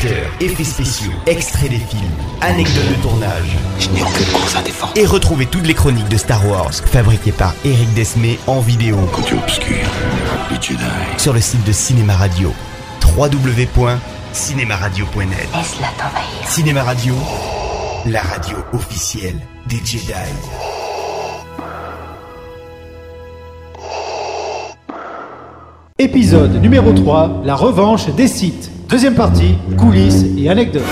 acteurs, effets spéciaux, extraits des films, anecdotes de tournage. Je n'ai aucune cause à défendre. Et retrouvez toutes les chroniques de Star Wars fabriquées par Eric Desmé en vidéo Côté obscur, les Jedi. sur le site de Cinéma Radio. www.cinémaradio.net Laisse-la t'envahir. Cinéma Radio, la radio officielle des Jedi. Épisode numéro 3, la revanche des sites. Deuxième partie, coulisses et anecdotes.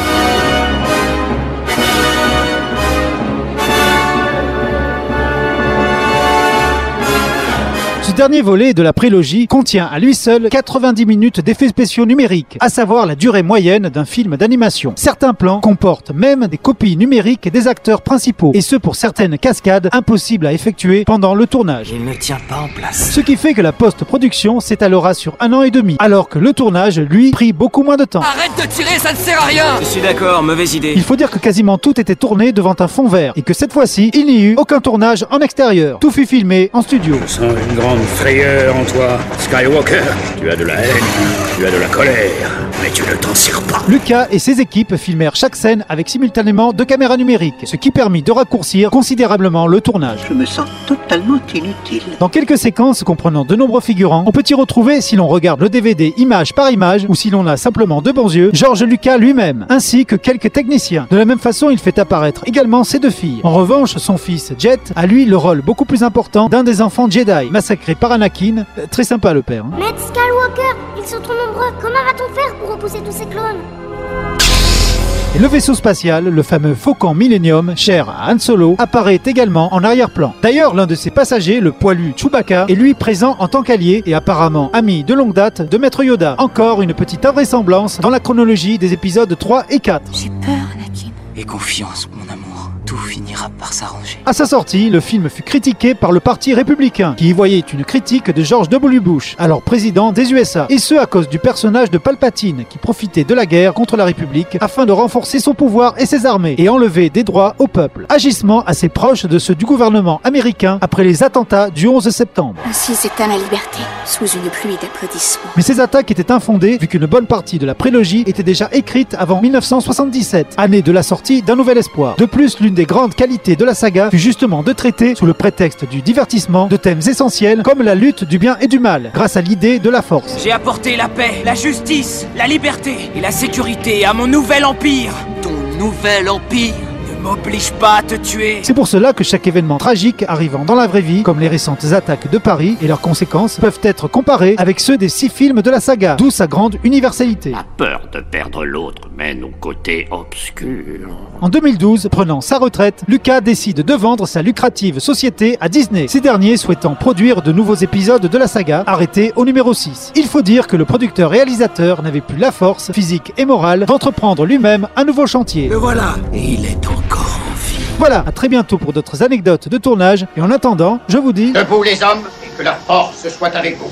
Dernier volet de la prélogie contient à lui seul 90 minutes d'effets spéciaux numériques, à savoir la durée moyenne d'un film d'animation. Certains plans comportent même des copies numériques des acteurs principaux, et ce pour certaines cascades impossibles à effectuer pendant le tournage. Il ne tient pas en place. Ce qui fait que la post-production s'étalera sur un an et demi, alors que le tournage, lui, prit beaucoup moins de temps. Arrête de tirer, ça ne sert à rien Je suis d'accord, mauvaise idée. Il faut dire que quasiment tout était tourné devant un fond vert, et que cette fois-ci, il n'y eut aucun tournage en extérieur. Tout fut filmé en studio. Je sens une grande frayeur en toi, Skywalker. Tu as de la haine, tu as de la colère, mais tu ne t'en sers pas. Lucas et ses équipes filmèrent chaque scène avec simultanément deux caméras numériques, ce qui permit de raccourcir considérablement le tournage. Je me sens totalement inutile. Dans quelques séquences comprenant de nombreux figurants, on peut y retrouver, si l'on regarde le DVD image par image, ou si l'on a simplement de bons yeux, George Lucas lui-même, ainsi que quelques techniciens. De la même façon, il fait apparaître également ses deux filles. En revanche, son fils Jet a lui le rôle beaucoup plus important d'un des enfants Jedi, massacré par Anakin. Euh, Très sympa le père. hein. Maître Skywalker, ils sont trop nombreux. Comment va-t-on faire pour repousser tous ces clones? Et le vaisseau spatial, le fameux Faucon Millennium, cher à Han Solo, apparaît également en arrière-plan. D'ailleurs, l'un de ses passagers, le poilu Chewbacca, est lui présent en tant qu'allié et apparemment ami de longue date de Maître Yoda. Encore une petite invraisemblance dans la chronologie des épisodes 3 et 4. J'ai peur, Anakin. Et confiance, mon amour. Tout finira par s'arranger. À sa sortie, le film fut critiqué par le Parti républicain, qui y voyait une critique de George W. Bush, alors président des USA, et ce à cause du personnage de Palpatine, qui profitait de la guerre contre la République afin de renforcer son pouvoir et ses armées, et enlever des droits au peuple. Agissement assez proche de ceux du gouvernement américain après les attentats du 11 septembre. Ainsi s'éteint la liberté, sous une pluie d'applaudissements. Mais ces attaques étaient infondées vu qu'une bonne partie de la prélogie était déjà écrite avant 1977, année de la sortie d'un nouvel espoir. De plus, l'une des grandes qualités de la saga fut justement de traiter, sous le prétexte du divertissement, de thèmes essentiels comme la lutte du bien et du mal, grâce à l'idée de la force. J'ai apporté la paix, la justice, la liberté et la sécurité à mon nouvel empire. Ton nouvel empire m'oblige pas à te tuer. C'est pour cela que chaque événement tragique arrivant dans la vraie vie, comme les récentes attaques de Paris et leurs conséquences, peuvent être comparés avec ceux des six films de la saga, d'où sa grande universalité. La peur de perdre l'autre mène au côté obscur. En 2012, prenant sa retraite, Lucas décide de vendre sa lucrative société à Disney, ces derniers souhaitant produire de nouveaux épisodes de la saga, arrêtés au numéro 6. Il faut dire que le producteur-réalisateur n'avait plus la force, physique et morale, d'entreprendre lui-même un nouveau chantier. Le voilà, et il est encore. Voilà, à très bientôt pour d'autres anecdotes de tournage, et en attendant, je vous dis... Debout les hommes, et que la force soit avec vous.